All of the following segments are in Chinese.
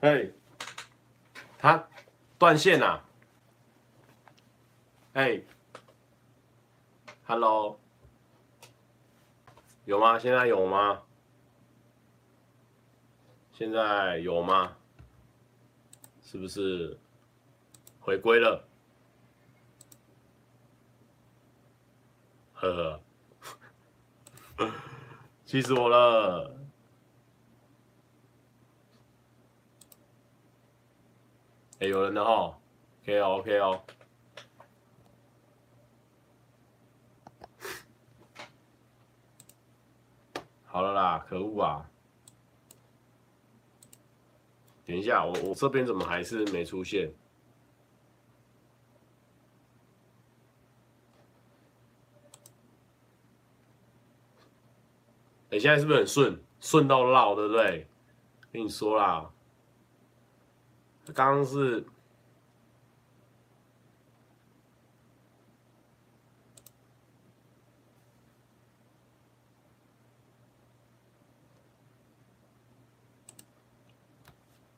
哎，他断线了。哎，Hello，有吗？现在有吗？现在有吗？是不是回归了？呵呵，气死我了！有人的哈，OK 哦，OK 哦。好了啦，可恶啊！等一下，我我这边怎么还是没出现？你现在是不是很顺？顺到绕，对不对？跟你说啦，刚刚是。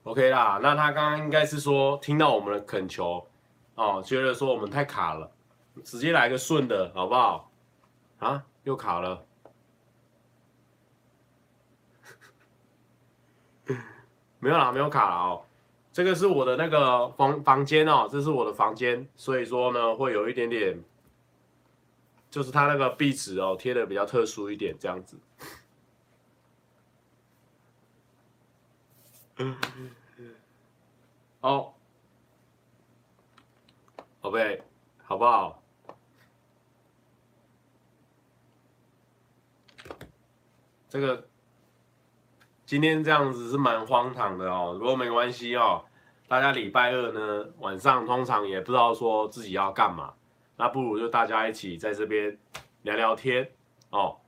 OK 啦，那他刚刚应该是说听到我们的恳求，哦，觉得说我们太卡了，直接来个顺的好不好？啊，又卡了，没有啦，没有卡了哦。这个是我的那个房房间哦，这是我的房间，所以说呢会有一点点，就是它那个壁纸哦贴的比较特殊一点，这样子。嗯，好，宝贝，好不好？这个今天这样子是蛮荒唐的哦。如果没关系哦，大家礼拜二呢晚上通常也不知道说自己要干嘛，那不如就大家一起在这边聊聊天哦，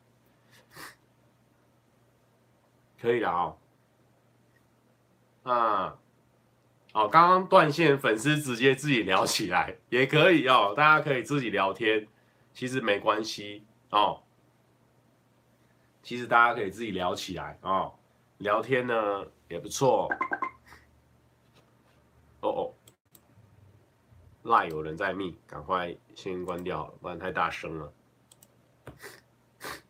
可以的哦。啊，哦，刚刚断线，粉丝直接自己聊起来 也可以哦，大家可以自己聊天，其实没关系哦。其实大家可以自己聊起来哦，聊天呢也不错。哦哦，LINE 有人在密，赶快先关掉，不然太大声了。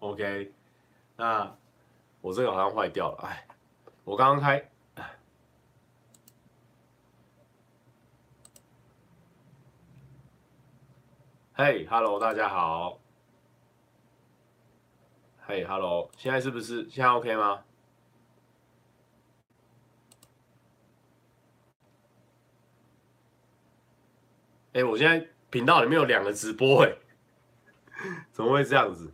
OK。那我这个好像坏掉了，哎，我刚刚开，嘿，Hello，大家好，嘿，Hello，现在是不是现在 OK 吗？哎，我现在频道里面有两个直播，哎，怎么会这样子？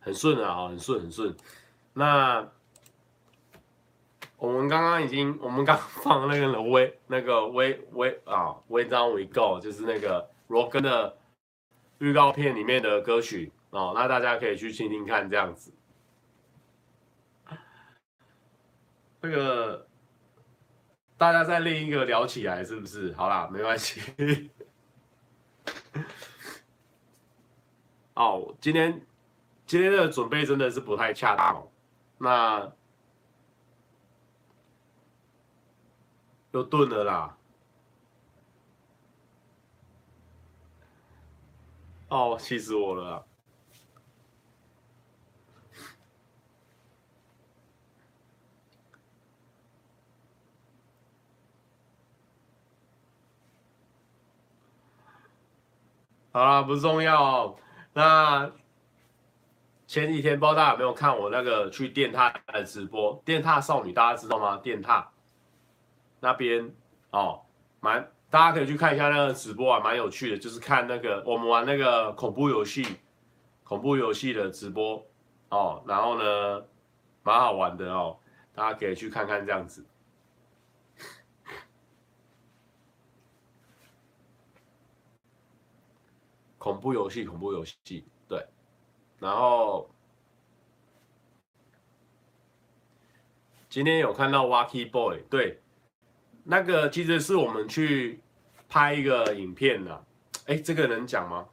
很顺啊，很顺很顺。那我们刚刚已经，我们刚放那个微那个微微啊，Way Down We Go，就是那个罗根的预告片里面的歌曲哦。那大家可以去听听看，这样子。那个大家再另一个聊起来，是不是？好啦，没关系。哦，今天。今天的准备真的是不太恰当，那又顿了啦。哦，气死我了！好啦，不重要哦，那。前几天不知道大家有没有看我那个去电獭的直播，电獭少女大家知道吗？电獭那边哦，蛮大家可以去看一下那个直播啊，蛮有趣的，就是看那个我们玩那个恐怖游戏，恐怖游戏的直播哦，然后呢，蛮好玩的哦，大家可以去看看这样子。恐怖游戏，恐怖游戏。对然后今天有看到 Wacky Boy，对，那个其实是我们去拍一个影片的，哎，这个能讲吗？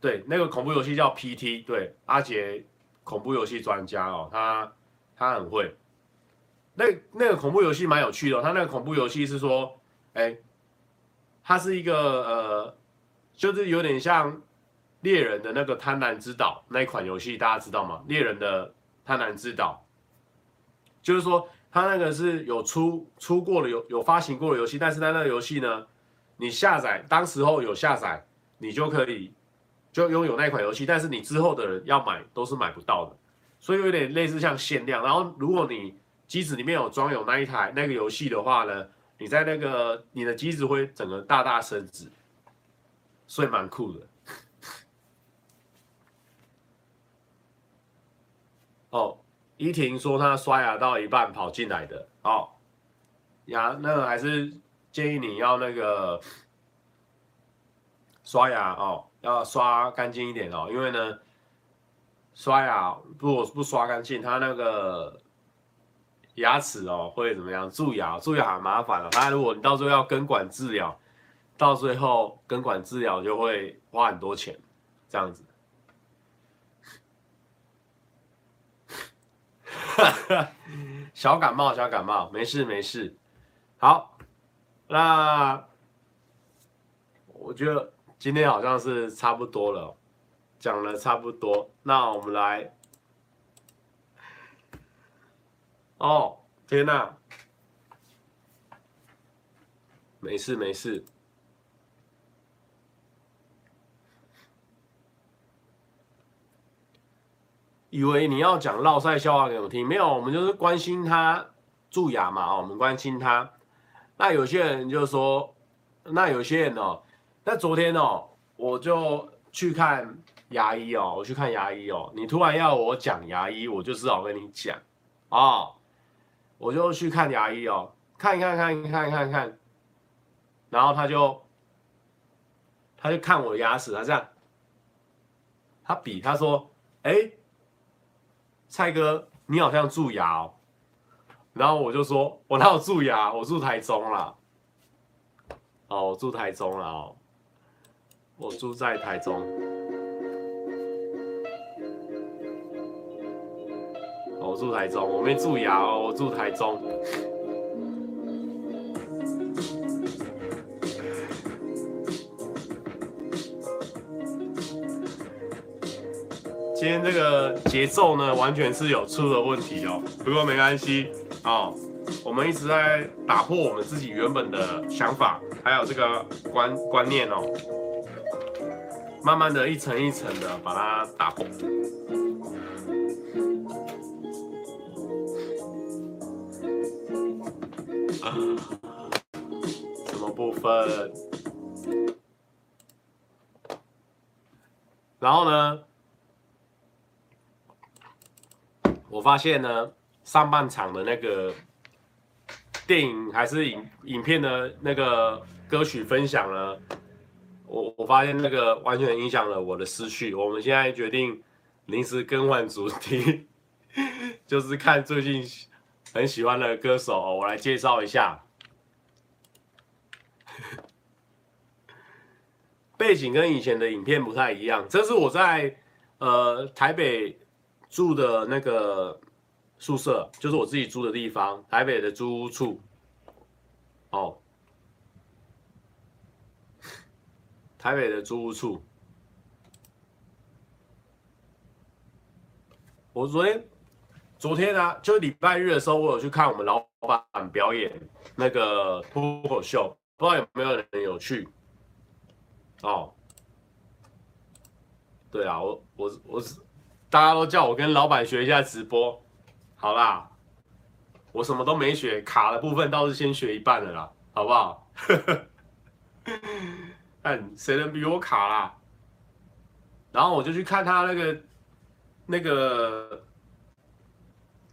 对，那个恐怖游戏叫 PT，对，阿杰恐怖游戏专家哦，他他很会。那那个恐怖游戏蛮有趣的，他那个恐怖游戏是说，哎，他是一个呃，就是有点像猎人的那个贪婪之岛那一款游戏，大家知道吗？猎人的贪婪之岛，就是说他那个是有出出过的，有有发行过的游戏，但是在那个游戏呢，你下载当时候有下载，你就可以就拥有那款游戏，但是你之后的人要买都是买不到的，所以有点类似像限量。然后如果你机子里面有装有那一台那个游戏的话呢，你在那个你的机子会整个大大升值，所以蛮酷的。哦，依婷说她刷牙到一半跑进来的哦，牙那个还是建议你要那个刷牙哦，要刷干净一点哦，因为呢，刷牙如果不刷干净，它那个。牙齿哦会怎么样？蛀牙，蛀牙很麻烦了。那如果你到时候要根管治疗，到最后根管治疗就会花很多钱，这样子。小感冒，小感冒，没事没事。好，那我觉得今天好像是差不多了，讲了差不多。那我们来。哦，天哪！没事没事。以为你要讲烙赛笑话给我听，没有，我们就是关心他蛀牙嘛，哦，我们关心他。那有些人就说，那有些人哦，那昨天哦，我就去看牙医哦，我去看牙医哦，你突然要我讲牙医，我就只好跟你讲，哦。我就去看牙医哦，看一看，看一看，看看，然后他就，他就看我牙齿，他这样，他比他说，哎，蔡哥，你好像蛀牙哦，然后我就说，我哪有蛀牙，我住台中了，哦，我住台中了哦，我住在台中。我住台中，我没蛀牙哦，我住台中。今天这个节奏呢，完全是有出了问题哦。不过没关系哦，我们一直在打破我们自己原本的想法，还有这个观观念哦，慢慢的一层一层的把它打破。什么部分？然后呢？我发现呢，上半场的那个电影还是影影片的那个歌曲分享呢，我我发现那个完全影响了我的思绪。我们现在决定临时更换主题，就是看最近。很喜欢的歌手，我来介绍一下。背景跟以前的影片不太一样，这是我在呃台北住的那个宿舍，就是我自己住的地方，台北的租屋处。哦，台北的租屋处。我昨天。昨天呢、啊，就礼拜日的时候，我有去看我们老板表演那个脱口秀，不知道有没有人有去？哦，对啊，我我我是大家都叫我跟老板学一下直播，好啦，我什么都没学，卡的部分倒是先学一半的啦，好不好？看谁能比我卡啦？然后我就去看他那个那个。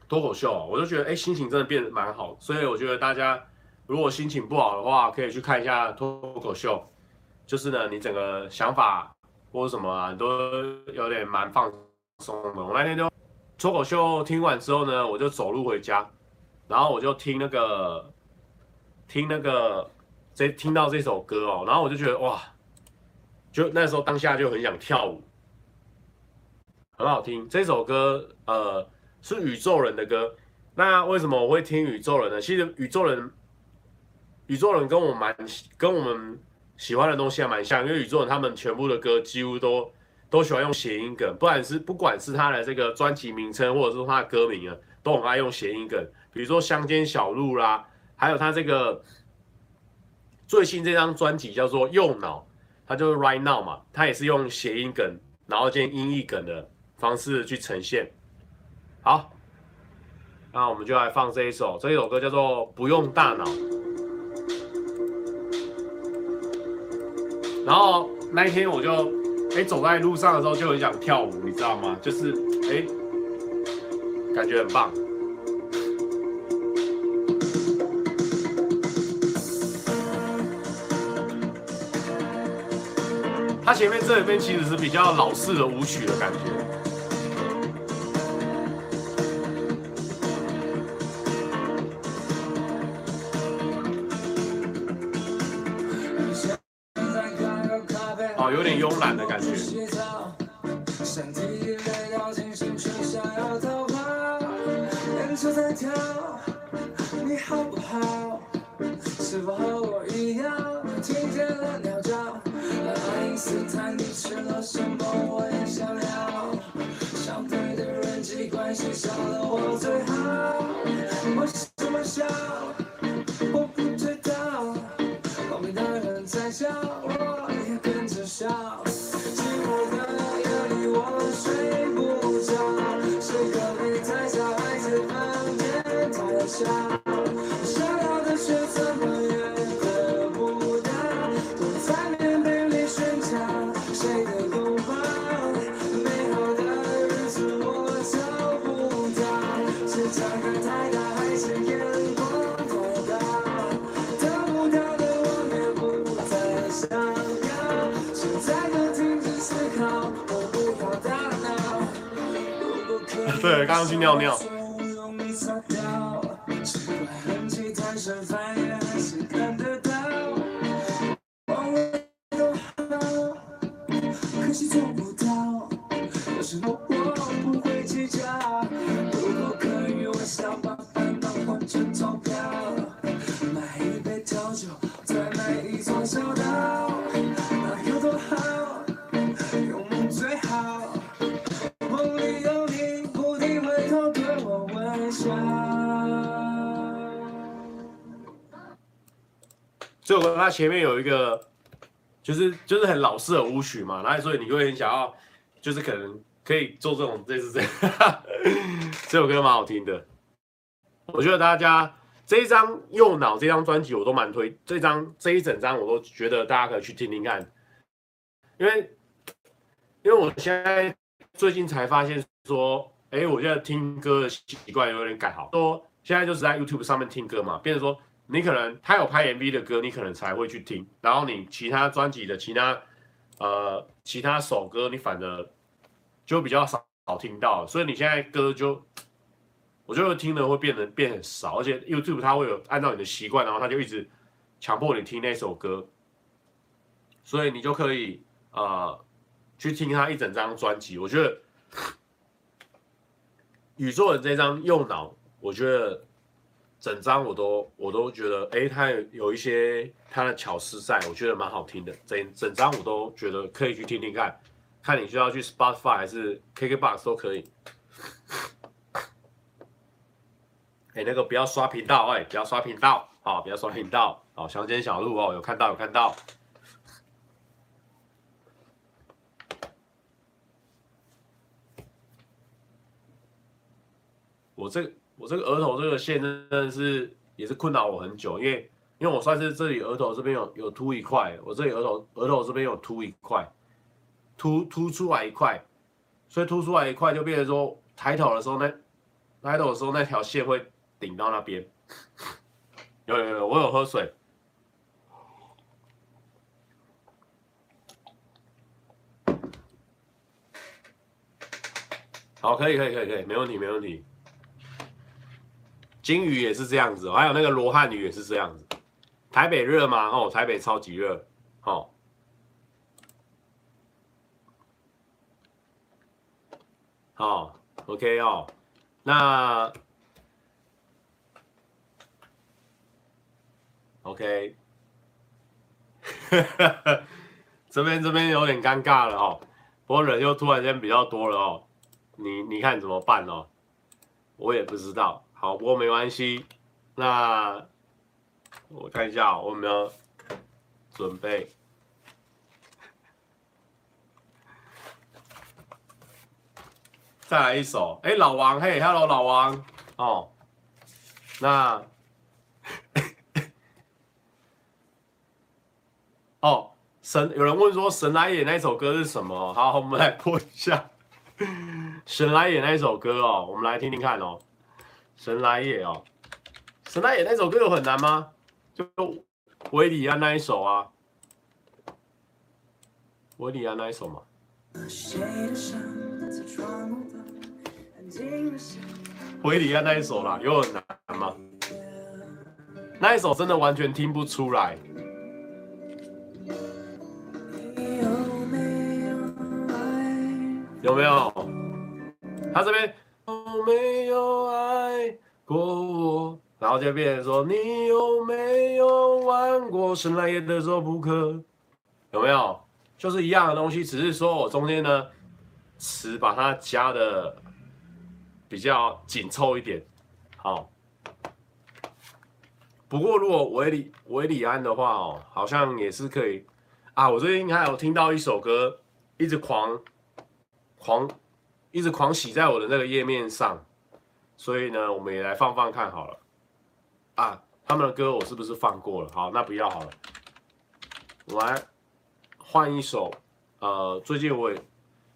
脱口秀，我就觉得哎，心情真的变得蛮好，所以我觉得大家如果心情不好的话，可以去看一下脱口秀，就是呢，你整个想法或者什么啊，都有点蛮放松的。我那天就脱口秀听完之后呢，我就走路回家，然后我就听那个听那个这听到这首歌哦，然后我就觉得哇，就那时候当下就很想跳舞，很好听。这首歌呃是宇宙人的歌。那为什么我会听宇宙人呢？其实宇宙人，宇宙人跟我蛮跟我们喜欢的东西还蛮像，因为宇宙人他们全部的歌几乎都都喜欢用谐音梗，不管是不管是他的这个专辑名称，或者是他的歌名啊，都很爱用谐音梗。比如说乡间小路啦，还有他这个最新这张专辑叫做右脑，他就是 Right Now 嘛，他也是用谐音梗，然后兼音译梗的方式去呈现。好。那我们就来放这一首，这一首歌叫做《不用大脑》。然后那一天我就哎、欸、走在路上的时候就很想跳舞，你知道吗？就是哎、欸、感觉很棒。它前面这一边其实是比较老式的舞曲的感觉。有点慵懒的感觉。上，去尿尿。前面有一个，就是就是很老式的舞曲嘛，然后所以你会很想要，就是可能可以做这种类似这样，这首歌蛮好听的。我觉得大家这一张右脑这张专辑我都蛮推，这张这一整张我都觉得大家可以去听听看，因为因为我现在最近才发现说，哎，我现在听歌的习惯有点改好，说现在就是在 YouTube 上面听歌嘛，变成说。你可能他有拍 MV 的歌，你可能才会去听，然后你其他专辑的其他呃其他首歌，你反而就比较少听到，所以你现在歌就 我觉得听的会变得变很少，而且 YouTube 它会有按照你的习惯，然后他就一直强迫你听那首歌，所以你就可以呃去听他一整张专辑。我觉得 宇宙的这张右脑，我觉得。整张我都我都觉得，哎，它有一些它的巧思在，我觉得蛮好听的。整整张我都觉得可以去听听看，看你需要去 Spotify 还是 KKBOX 都可以。哎，那个不要刷频道，哎，不要刷频道，好，不要刷频道，好，乡间小路哦，有看到有看到。我这。我这个额头这个线真的是也是困扰我很久，因为因为我算是这里额头这边有有凸一块，我这里额头额头这边有凸一块，凸凸出来一块，所以凸出来一块就变成说抬头的时候那抬头的时候那条线会顶到那边。有有有，我有喝水。好，可以可以可以可以，没问题没问题。金鱼也是这样子，还有那个罗汉鱼也是这样子。台北热吗？哦，台北超级热。哦。哦，OK 哦。那 OK。这边这边有点尴尬了哦，不过人又突然间比较多了哦。你你看怎么办哦？我也不知道。好，不过没关系，那我看一下我有没有准备。再来一首，哎、老王，嘿，Hello，老王，哦，那，哦，神，有人问说神来也那首歌是什么？好，我们来播一下，神来也那首歌哦，我们来听听看哦，神来也哦，神来也那首歌有很难吗？就维里安那一首啊，维里安那一首嘛。维里安那一首啦，有很难吗？那一首真的完全听不出来。有没有？他这边有没有爱过我？然后就变成说你有没有玩过神来也的手扑克？有没有？就是一样的东西，只是说我中间呢词把它加的。比较紧凑一点，好。不过如果韦礼韦礼安的话哦，好像也是可以啊。我最近还有听到一首歌，一直狂狂一直狂洗在我的那个页面上，所以呢，我们也来放放看好了。啊，他们的歌我是不是放过了？好，那不要好了。我来换一首，呃，最近我也。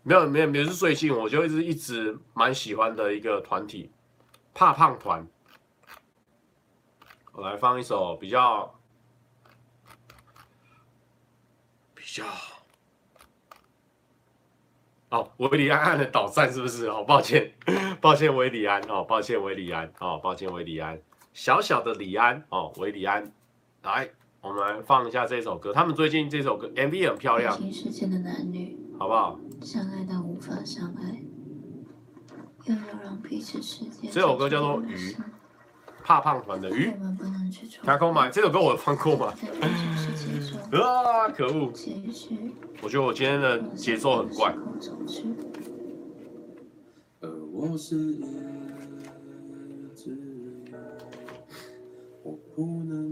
没有没有，没有是最近，我就一直一直蛮喜欢的一个团体，怕胖团。我来放一首比较比较哦，维里安安的导赞是不是？哦，抱歉，抱歉，维里安哦，抱歉，维里安哦，抱歉，维里安，小小的李安哦，维里安，来，我们来放一下这首歌。他们最近这首歌 MV 很漂亮。情世界的男女，好不好？相爱到无法相爱，又要让彼此世界。这首歌叫做《鱼》，怕胖团的鱼。卡空买这首歌我有放过吗？啊，可恶！我觉得我今天的节奏很怪。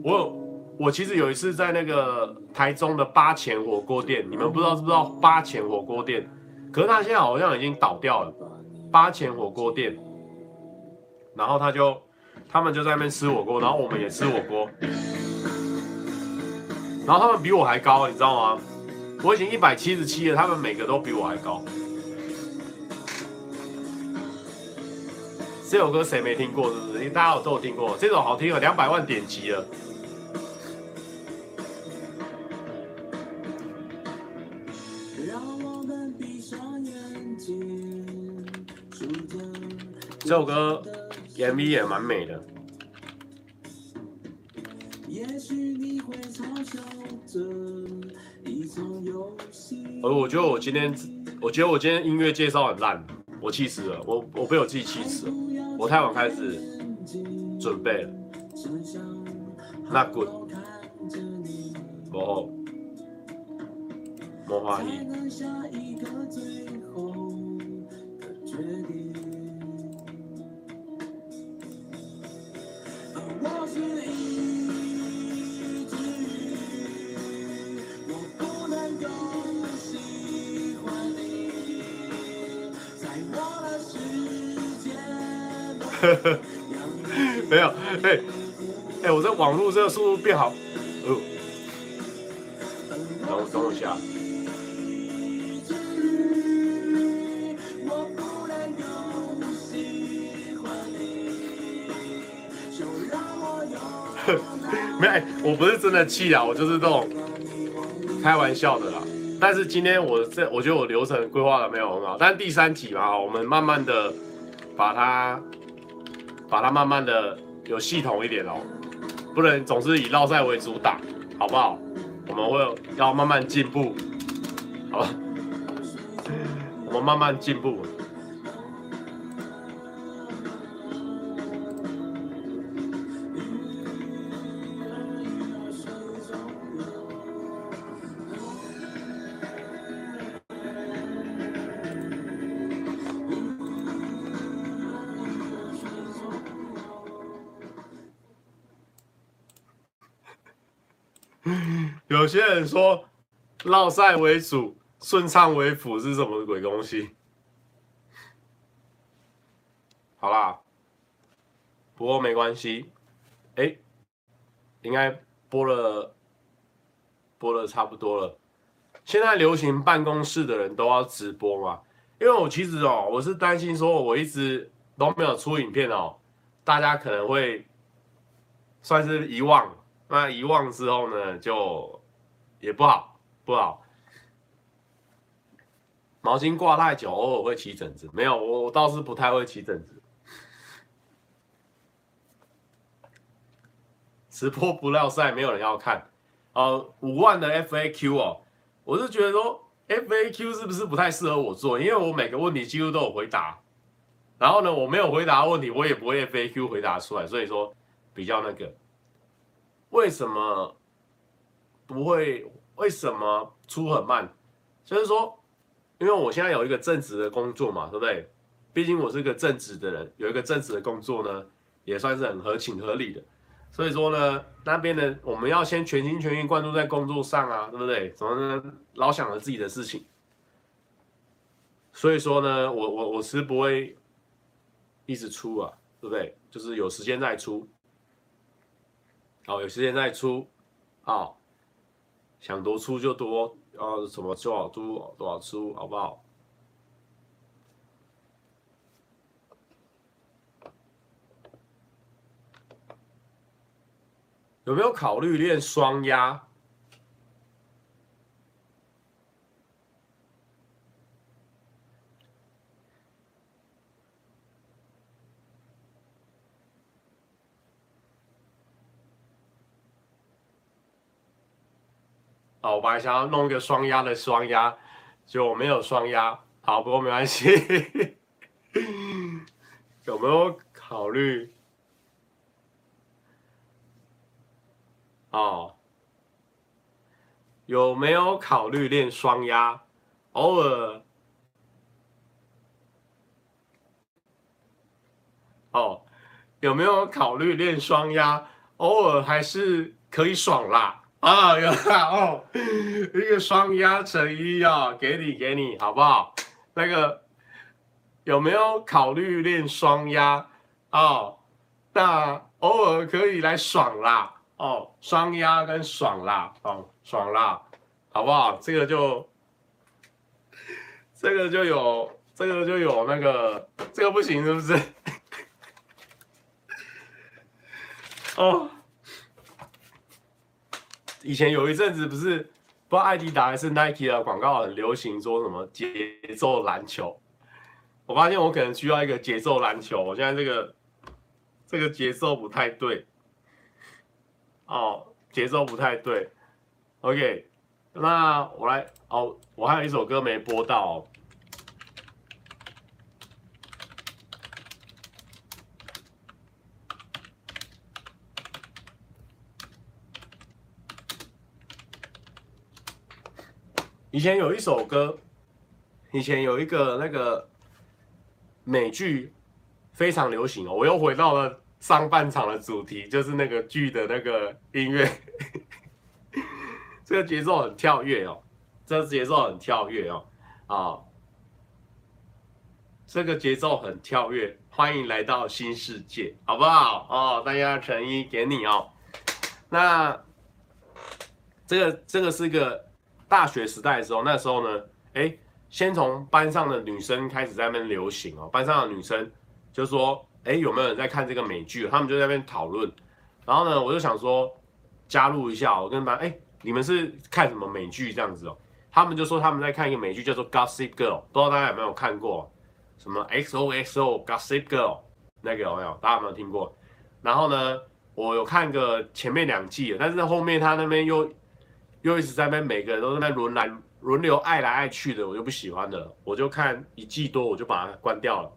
我我其实有一次在那个台中的八钱火锅店，你们不知道知不知道八钱火锅店？可是他现在好像已经倒掉了，八钱火锅店，然后他就，他们就在那边吃火锅，然后我们也吃火锅，然后他们比我还高，你知道吗？我已经一百七十七了，他们每个都比我还高。这首歌谁没听过？是不是？大家都有听过，这首好听了，两百万点击了。这首歌 MV 也蛮美的。而我觉得我今天，我觉得我今天音乐介绍很烂，我气死了，我我被我自己气死了，我太晚开始准备了。Not good，哦，魔法一。没有，哎、欸，哎、我这网络这个速度变好，哦，等我等我一下。没有、欸，我不是真的气啊，我就是这种开玩笑的啦。但是今天我这，我觉得我流程规划的没有很好，但是第三集嘛，我们慢慢的把它。把它慢慢的有系统一点哦，不能总是以绕赛为主打，好不好？我们会要慢慢进步，好吧？我们慢慢进步。有些人说绕赛为主，顺畅为辅是什么鬼东西？好啦，不过没关系，哎、应该播了，播了差不多了。现在流行办公室的人都要直播嘛？因为我其实哦，我是担心说，我一直都没有出影片哦，大家可能会算是遗忘。那遗忘之后呢，就也不好，不好。毛巾挂太久，偶尔会起疹子。没有，我我倒是不太会起疹子。直播不料赛，没有人要看。呃，五万的 FAQ 哦，我是觉得说 FAQ 是不是不太适合我做？因为我每个问题几乎都有回答。然后呢，我没有回答问题，我也不会 FAQ 回答出来，所以说比较那个。为什么不会？为什么出很慢？就是说，因为我现在有一个正职的工作嘛，对不对？毕竟我是个正职的人，有一个正职的工作呢，也算是很合情合理的。所以说呢，那边的，我们要先全心全意关注在工作上啊，对不对？怎么呢？老想着自己的事情。所以说呢，我我我是不会一直出啊，对不对？就是有时间再出。好，有时间再出，好，想多出就多，啊，什么多少出多少出，好不好？有没有考虑练双压？想要弄一个双压的双压，结果我没有双压。好，不过没关系。有没有考虑？哦，有没有考虑练双压？偶尔。哦，有没有考虑练双压？偶尔还是可以爽啦。啊，有啦哦，一个双压成一啊，给你给你，好不好？那个有没有考虑练双压？哦，那偶尔可以来爽啦，哦，双压跟爽啦，哦，爽啦，好不好？这个就这个就有这个就有那个这个不行是不是？哦。以前有一阵子不是不知道艾迪达还是 Nike 的广告很流行，说什么节奏篮球。我发现我可能需要一个节奏篮球。我现在这个这个节奏不太对，哦，节奏不太对。OK，那我来哦，我还有一首歌没播到。以前有一首歌，以前有一个那个美剧非常流行哦。我又回到了上半场的主题，就是那个剧的那个音乐，这个节奏很跳跃哦，这个节奏很跳跃哦，啊，这个节奏很跳跃，欢迎来到新世界，好不好？哦，大家诚意给你哦。那这个这个是一个。大学时代的时候，那时候呢，哎，先从班上的女生开始在那边流行哦。班上的女生就说，哎，有没有人在看这个美剧？他们就在那边讨论。然后呢，我就想说加入一下，我跟班，哎，你们是看什么美剧这样子哦？他们就说他们在看一个美剧叫做《Gossip Girl》，不知道大家有没有看过？什么 XOXO Gossip Girl 那个有没有？大家有没有听过？然后呢，我有看个前面两季，但是后面他那边又。又一直在那边，每个人都在那轮来轮流爱来爱去的，我就不喜欢的，我就看一季多，我就把它关掉了。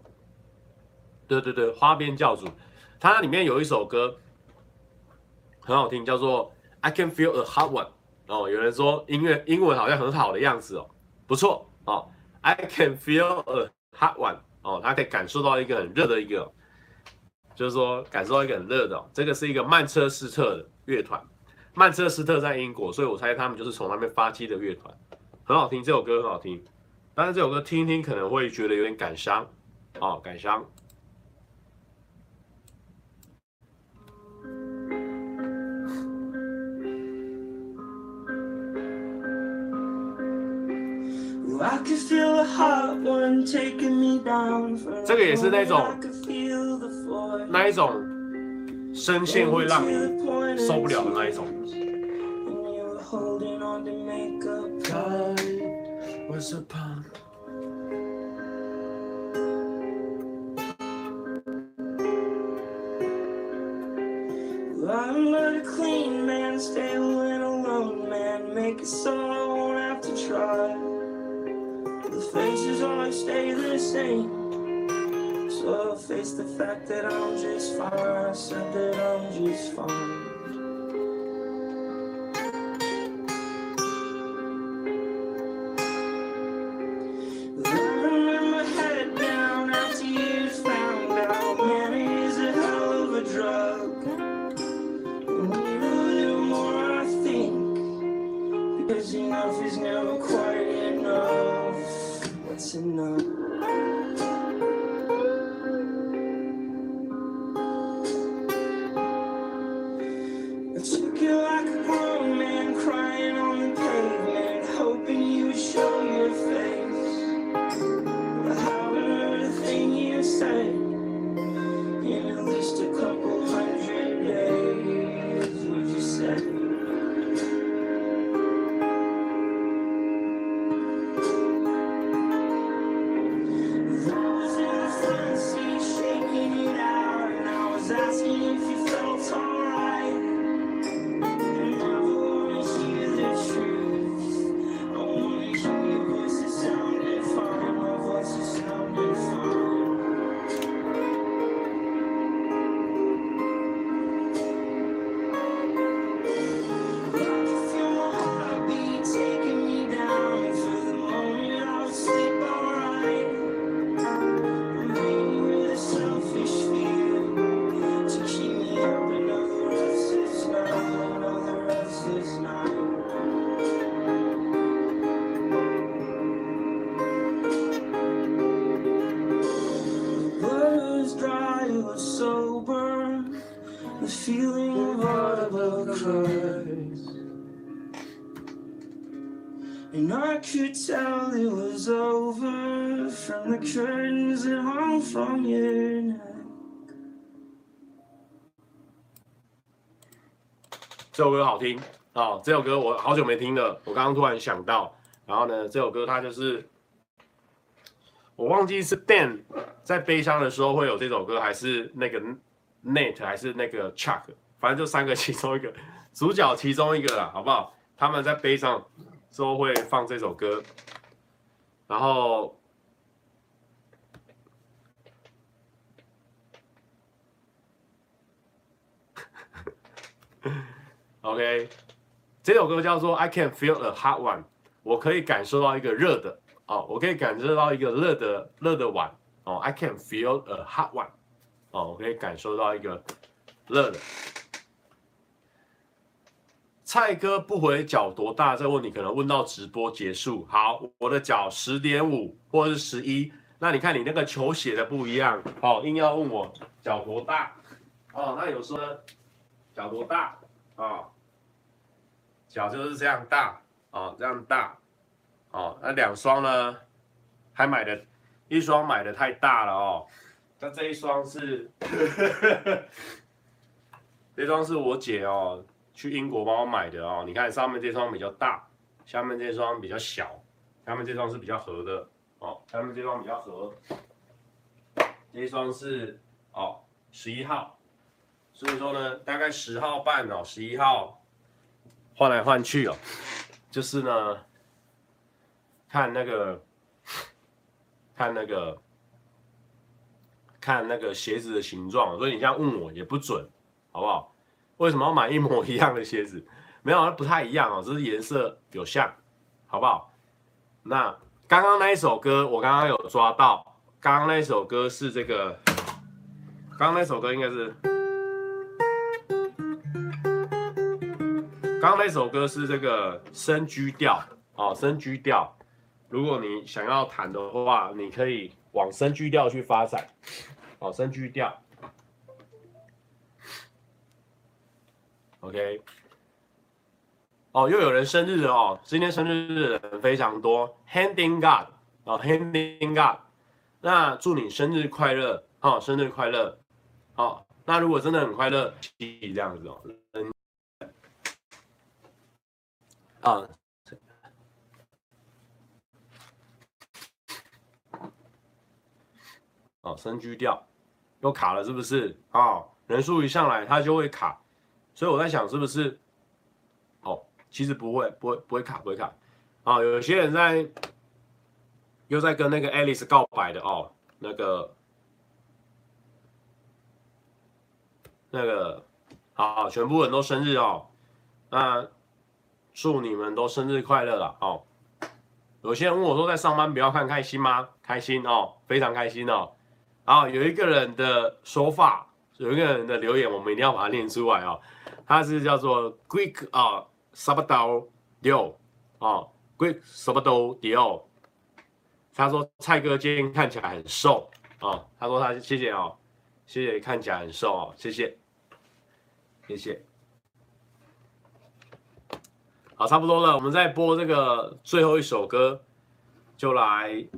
对对对，花边教主，它里面有一首歌很好听，叫做《I Can Feel a Hot One》哦。有人说音乐英文好像很好的样子哦，不错哦，《I Can Feel a Hot One》哦，他可以感受到一个很热的一个，就是说感受到一个很热的，这个是一个曼彻斯特的乐团。曼彻斯特在英国，所以我猜他们就是从那边发迹的乐团，很好听，这首歌很好听，但是这首歌听一听可能会觉得有点感伤，哦，感伤。这个也是那种，那一种声线会让你受不了的那一种。holding on to make up was was punk. I'm not a clean man, stay a lone man. Make it so I won't have to try. The faces always stay the same. So I'll face the fact that I'm just fine. I said that I'm just fine. And i could tell it was over from the turns of my mind 这首歌好听哦，这首歌我好久没听了，我刚刚突然想到，然后呢，这首歌它就是我忘记是 Dan 在悲伤的时候会有这首歌，还是那个 Nate 还是那个 Chuck，反正就三个其中一个主角其中一个啦，好不好？他们在悲伤之后会放这首歌，然后。OK，这首歌叫做《I Can Feel a Hot One》，我可以感受到一个热的哦，我可以感受到一个热的热的碗哦。I can feel a hot one，哦，我可以感受到一个热的。蔡哥不回脚多大？这个问题可能问到直播结束。好，我的脚十点五或者是十一。那你看你那个球写的不一样，哦，硬要问我脚多大？哦，那有时候脚多大啊？哦脚就是这样大哦，这样大哦。那两双呢？还买的，一双买的太大了哦。那这一双是，这双是我姐哦，去英国帮我买的哦。你看上面这双比较大，下面这双比较小。下面这双是比较合的哦，下面这双比较合。这一双是哦，十一号。所以说呢，大概十号半哦，十一号。换来换去哦，就是呢，看那个，看那个，看那个鞋子的形状，所以你这样问我也不准，好不好？为什么要买一模一样的鞋子？没有，不太一样哦，只是颜色有像，好不好？那刚刚那一首歌，我刚刚有抓到，刚刚那一首歌是这个，刚刚那首歌应该是。刚刚那首歌是这个升 G 调哦，升 G 调。如果你想要弹的话，你可以往升 G 调去发展，哦，升 G 调。OK。哦，又有人生日了哦，今天生日的人非常多，Handing God 哦，Handing God。那祝你生日快乐，哦，生日快乐，哦。那如果真的很快乐，这样子哦，嗯，啊。哦，升居调又卡了，是不是？哦，人数一上来它就会卡，所以我在想是不是？哦，其实不会，不会，不会卡，不会卡。哦，有些人在又在跟那个 Alice 告白的哦，那个那个，好，全部人都生日哦，那祝你们都生日快乐了哦。有些人问我说，在上班不要看开心吗？开心哦，非常开心哦。啊，有一个人的说法，有一个人的留言，我们一定要把它念出来哦。他是叫做 Quick 啊，Sabado Dio 啊，Quick Sabado Dio。他说蔡哥今天看起来很瘦啊，他说他谢谢哦，谢谢看起来很瘦哦，谢谢，谢谢。好，差不多了，我们再播这个最后一首歌，就来。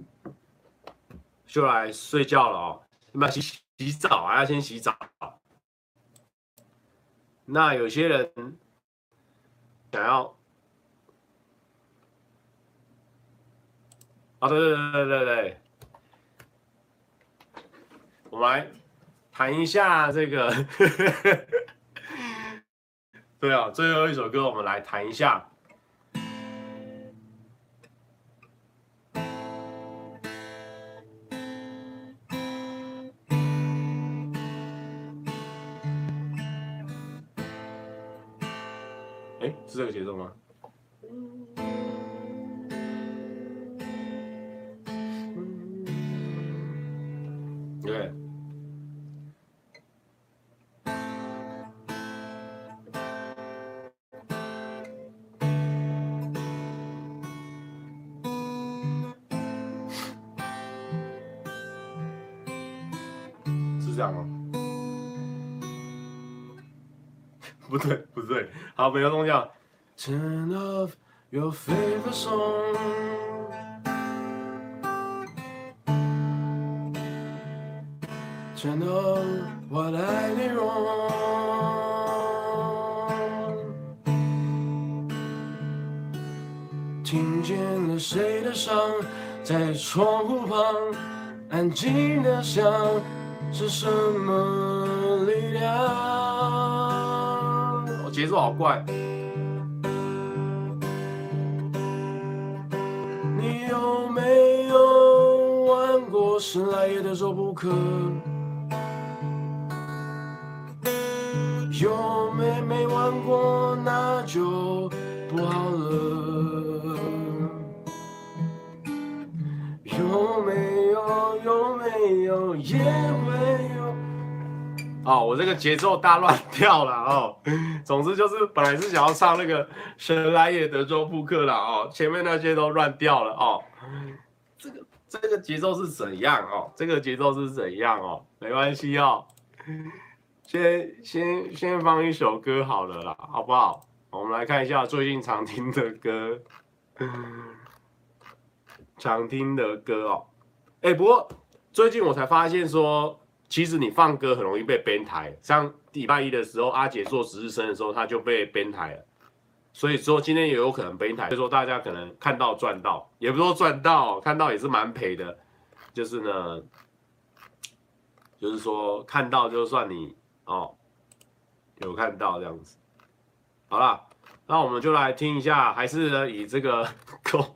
就来睡觉了哦，要洗洗澡还要先洗澡。那有些人想要，啊，对对对对对对，我们来谈一下这个，对啊，最后一首歌我们来谈一下。这个节奏吗？对，是这样吗？不对，不对，好，没有东西。Turn off your favorite song，turn on what I did wrong，听见了谁的伤，在窗户旁安静的想，是什么力量？我节奏好怪。生来也得做扑克，有没没玩过那就不好了。有没有有没有也会有。哦，我这个节奏大乱 跳了哦。总之就是本来是想要唱那个神来也得做扑克了哦，前面那些都乱掉了哦。这个节奏是怎样哦？这个节奏是怎样哦？没关系哦，先先先放一首歌好了啦，好不好？我们来看一下最近常听的歌，常听的歌哦。哎，不过最近我才发现说，其实你放歌很容易被 ban 台。像礼拜一的时候，阿姐做值日生的时候，他就被 ban 台了。所以说今天也有可能背台，所以说大家可能看到赚到，也不说赚到，看到也是蛮赔的。就是呢，就是说看到就算你哦有看到这样子。好了，那我们就来听一下，还是呢以这个 Co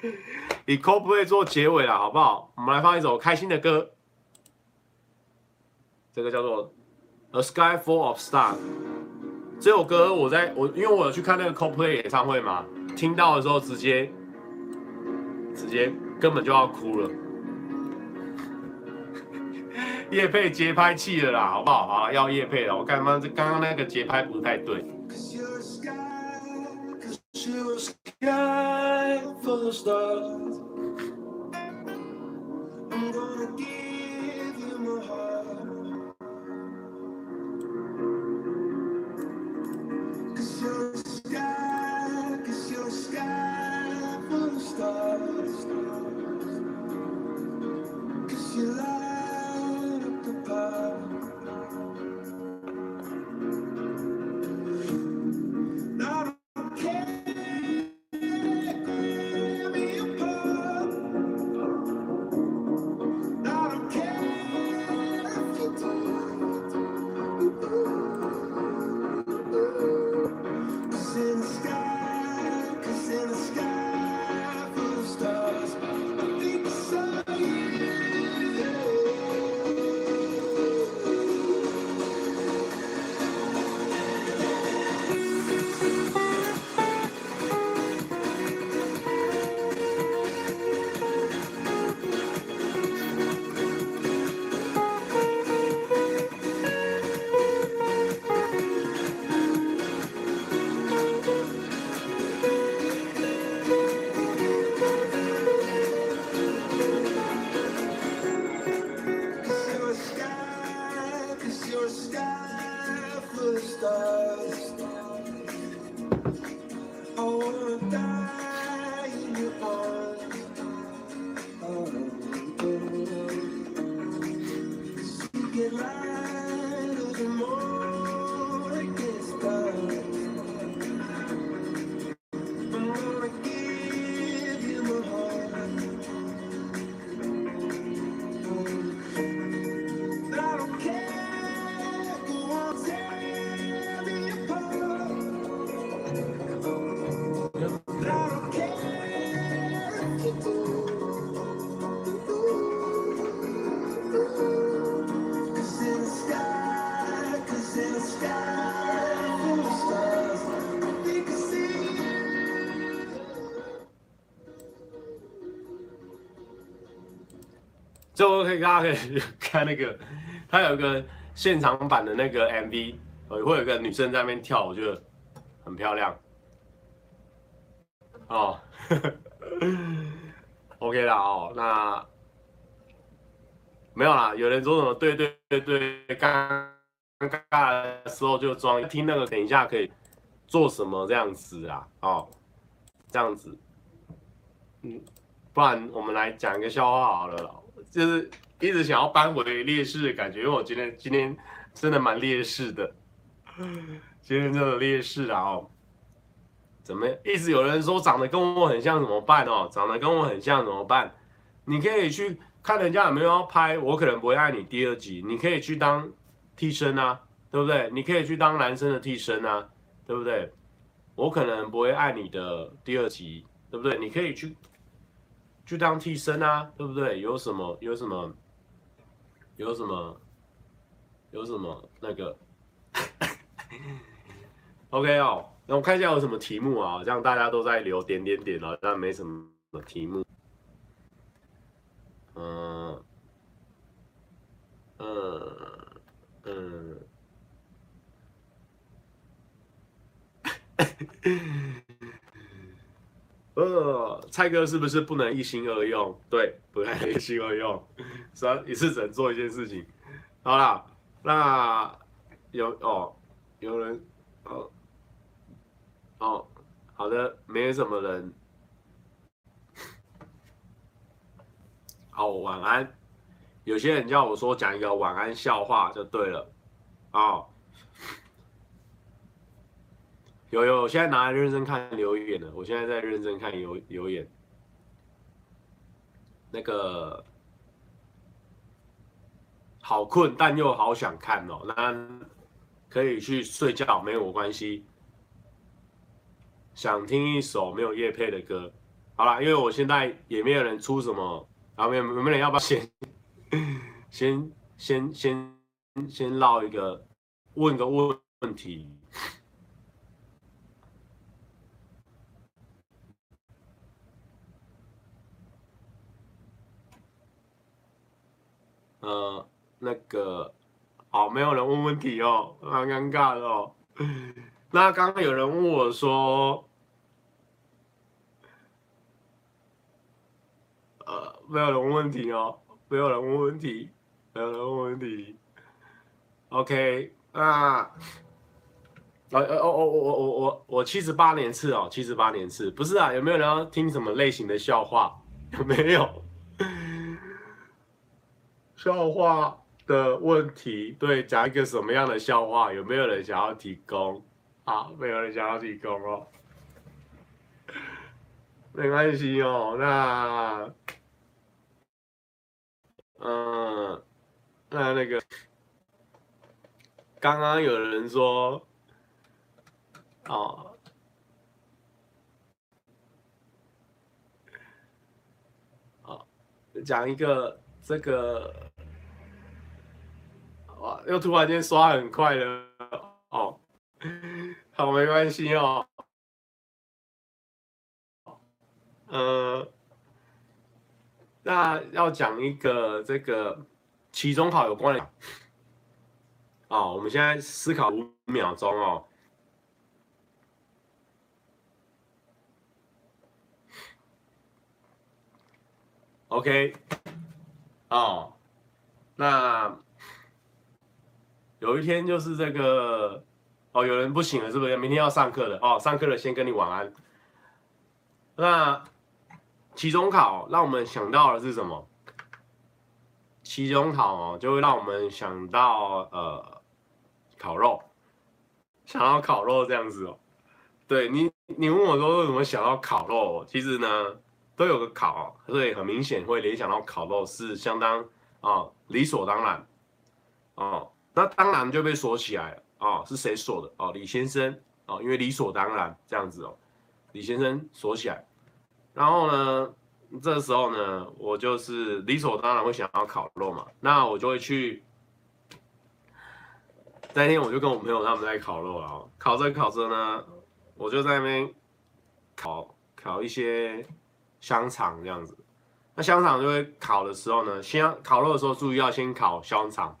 以 Coldplay 做结尾了，好不好？我们来放一首开心的歌，这个叫做 A Sky Full of Stars。这首歌我在我因为我有去看那个 Coplay 演唱会嘛，听到的时候直接直接根本就要哭了，叶配节拍器了啦，好不好？啊，要叶配了，我刚刚这刚刚那个节拍不太对。就可以大家可以看那个，他有一个现场版的那个 MV，会有一个女生在那边跳，我觉得很漂亮。哦，OK 啦哦，那没有啦，有人说什么对对对对，尴尬的时候就装听那个，等一下可以做什么这样子啊？哦，这样子，嗯，不然我们来讲一个笑话好了。就是一直想要扳回劣势的感觉，因为我今天今天真的蛮劣势的，今天真的劣势啊！哦，怎么一直有人说长得跟我很像怎么办哦？长得跟我很像怎么办？你可以去看人家有没有要拍，我可能不会爱你第二集，你可以去当替身啊，对不对？你可以去当男生的替身啊，对不对？我可能不会爱你的第二集，对不对？你可以去。就当替身啊，对不对？有什么？有什么？有什么？有什么？那个，OK 哦。那我看一下有什么题目啊？这样大家都在留点点点了，但没什么题目。嗯嗯嗯。呃，蔡哥是不是不能一心二用？对，不能一心二用，是啊，一次只能做一件事情。好啦，那有哦，有人哦哦，好的，没什么人。好，晚安。有些人叫我说讲一个晚安笑话就对了，哦。有有，我现在拿来认真看留言了。我现在在认真看留留言。那个好困，但又好想看哦。那可以去睡觉，没有关系。想听一首没有业配的歌，好啦，因为我现在也没有人出什么，然后没有没有人要不要先先先先先唠一个，问个问问题。呃，那个，好，没有人问问题哦，蛮尴尬的哦。那刚刚有人问我说，呃没有人问问题哦，没有人问问题，没有人问问题。OK，那，哦哦哦我我我我我七十八年次哦，七十八年次，不是啊？有没有人要听什么类型的笑话？有 没有？笑话的问题，对，讲一个什么样的笑话？有没有人想要提供？好，没有人想要提供哦。没关系哦，那，嗯，那那个，刚刚有人说，哦，哦，讲一个这个，哇，又突然间刷很快了，哦，好，没关系哦。呃，那要讲一个这个期中考有关的，哦，我们现在思考五秒钟哦。OK，哦，那有一天就是这个，哦，有人不行了，是不是？明天要上课了，哦，上课了，先跟你晚安。那。期中考让我们想到的是什么？期中考，就会让我们想到呃烤肉，想到烤肉这样子哦。对你，你问我说为什么想到烤肉？其实呢，都有个烤，所以很明显会联想到烤肉是相当啊、哦、理所当然哦。那当然就被锁起来了哦，是谁锁的哦？李先生哦，因为理所当然这样子哦，李先生锁起来。然后呢，这时候呢，我就是理所当然会想要烤肉嘛，那我就会去。那天我就跟我朋友他们在烤肉了，烤着烤着呢，我就在那边烤烤一些香肠这样子。那香肠就会烤的时候呢，先烤肉的时候注意要先烤香肠，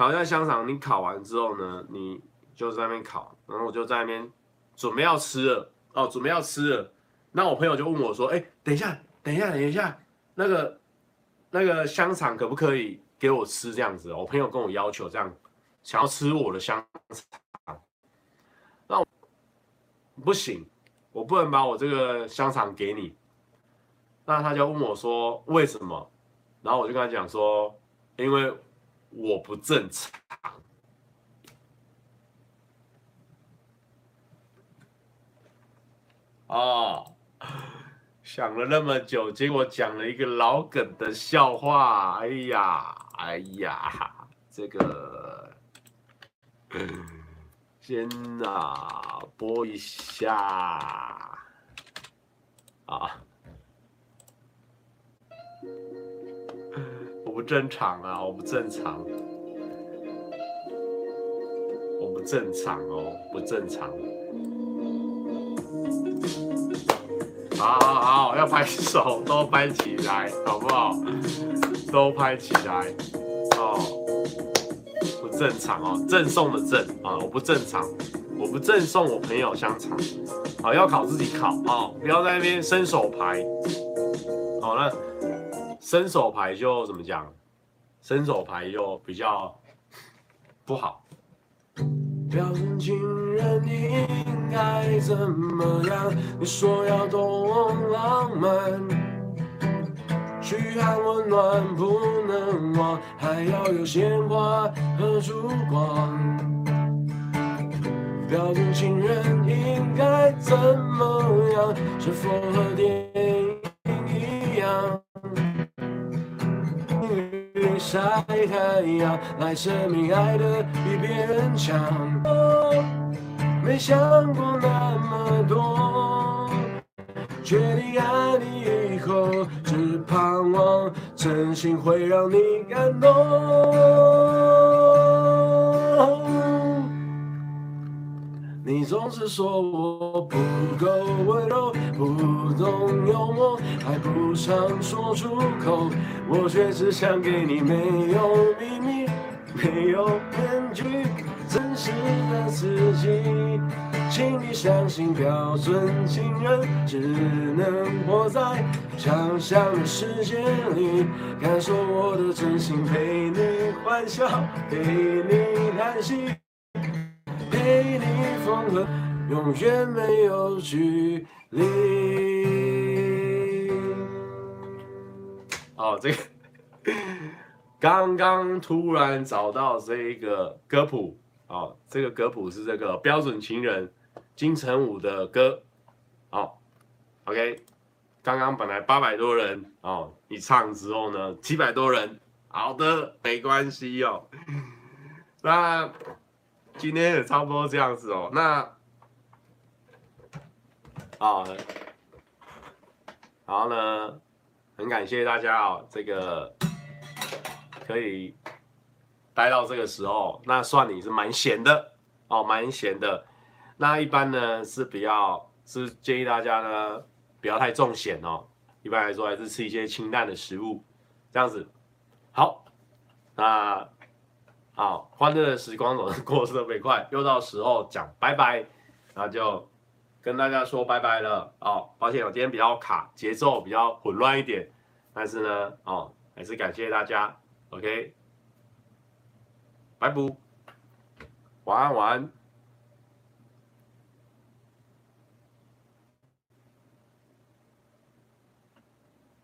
烤一下香肠，你烤完之后呢，你就在那边烤，然后我就在那边准备要吃了哦，准备要吃了。那我朋友就问我说：“哎，等一下，等一下，等一下，那个那个香肠可不可以给我吃？这样子，我朋友跟我要求这样，想要吃我的香肠。那不行，我不能把我这个香肠给你。那他就问我说为什么？然后我就跟他讲说，因为我不正常。哦。”想了那么久，结果讲了一个老梗的笑话。哎呀，哎呀，这个，先啊，播一下啊，不正常啊，我不正常，我不正常哦，不正常。好好好，要拍手都拍起来，好不好？都拍起来哦，不正常哦，赠送的赠啊，我不正常，我不赠送我朋友香肠，好，要考自己考啊，不要在那边伸手牌。好，那伸手牌就怎么讲？伸手牌就比较不好。表演情人你应该怎么样？你说要多浪漫，嘘寒问暖不能忘，还要有鲜花和烛光。表情情人应该怎么样？是否和电影一样？晒太阳来证明爱的比别人强。没想过那么多，决定爱你以后，只盼望真心会让你感动。你总是说我不够温柔，不懂幽默，还不常说出口。我却只想给你没有秘密，没有面具，真实的自己。请你相信，标准情人只能活在想象的世界里，感受我的真心，陪你欢笑，陪你叹息，陪你疯了，永远没有距离。哦，这个刚刚突然找到这个歌谱，哦，这个歌谱是这个标准情人。金城武的歌，哦，OK，刚刚本来八百多人哦，一唱之后呢，七百多人，好的，没关系哦。那今天也差不多这样子哦。那，啊，然后呢，很感谢大家哦，这个可以待到这个时候，那算你是蛮闲的哦，蛮闲的。那一般呢是比较是建议大家呢不要太重咸哦，一般来说还是吃一些清淡的食物，这样子。好，那好，欢乐的时光总是过得特别快，又到时候讲拜拜，那就跟大家说拜拜了。哦，抱歉我今天比较卡，节奏比较混乱一点，但是呢，哦，还是感谢大家。OK，拜拜，晚安，晚安。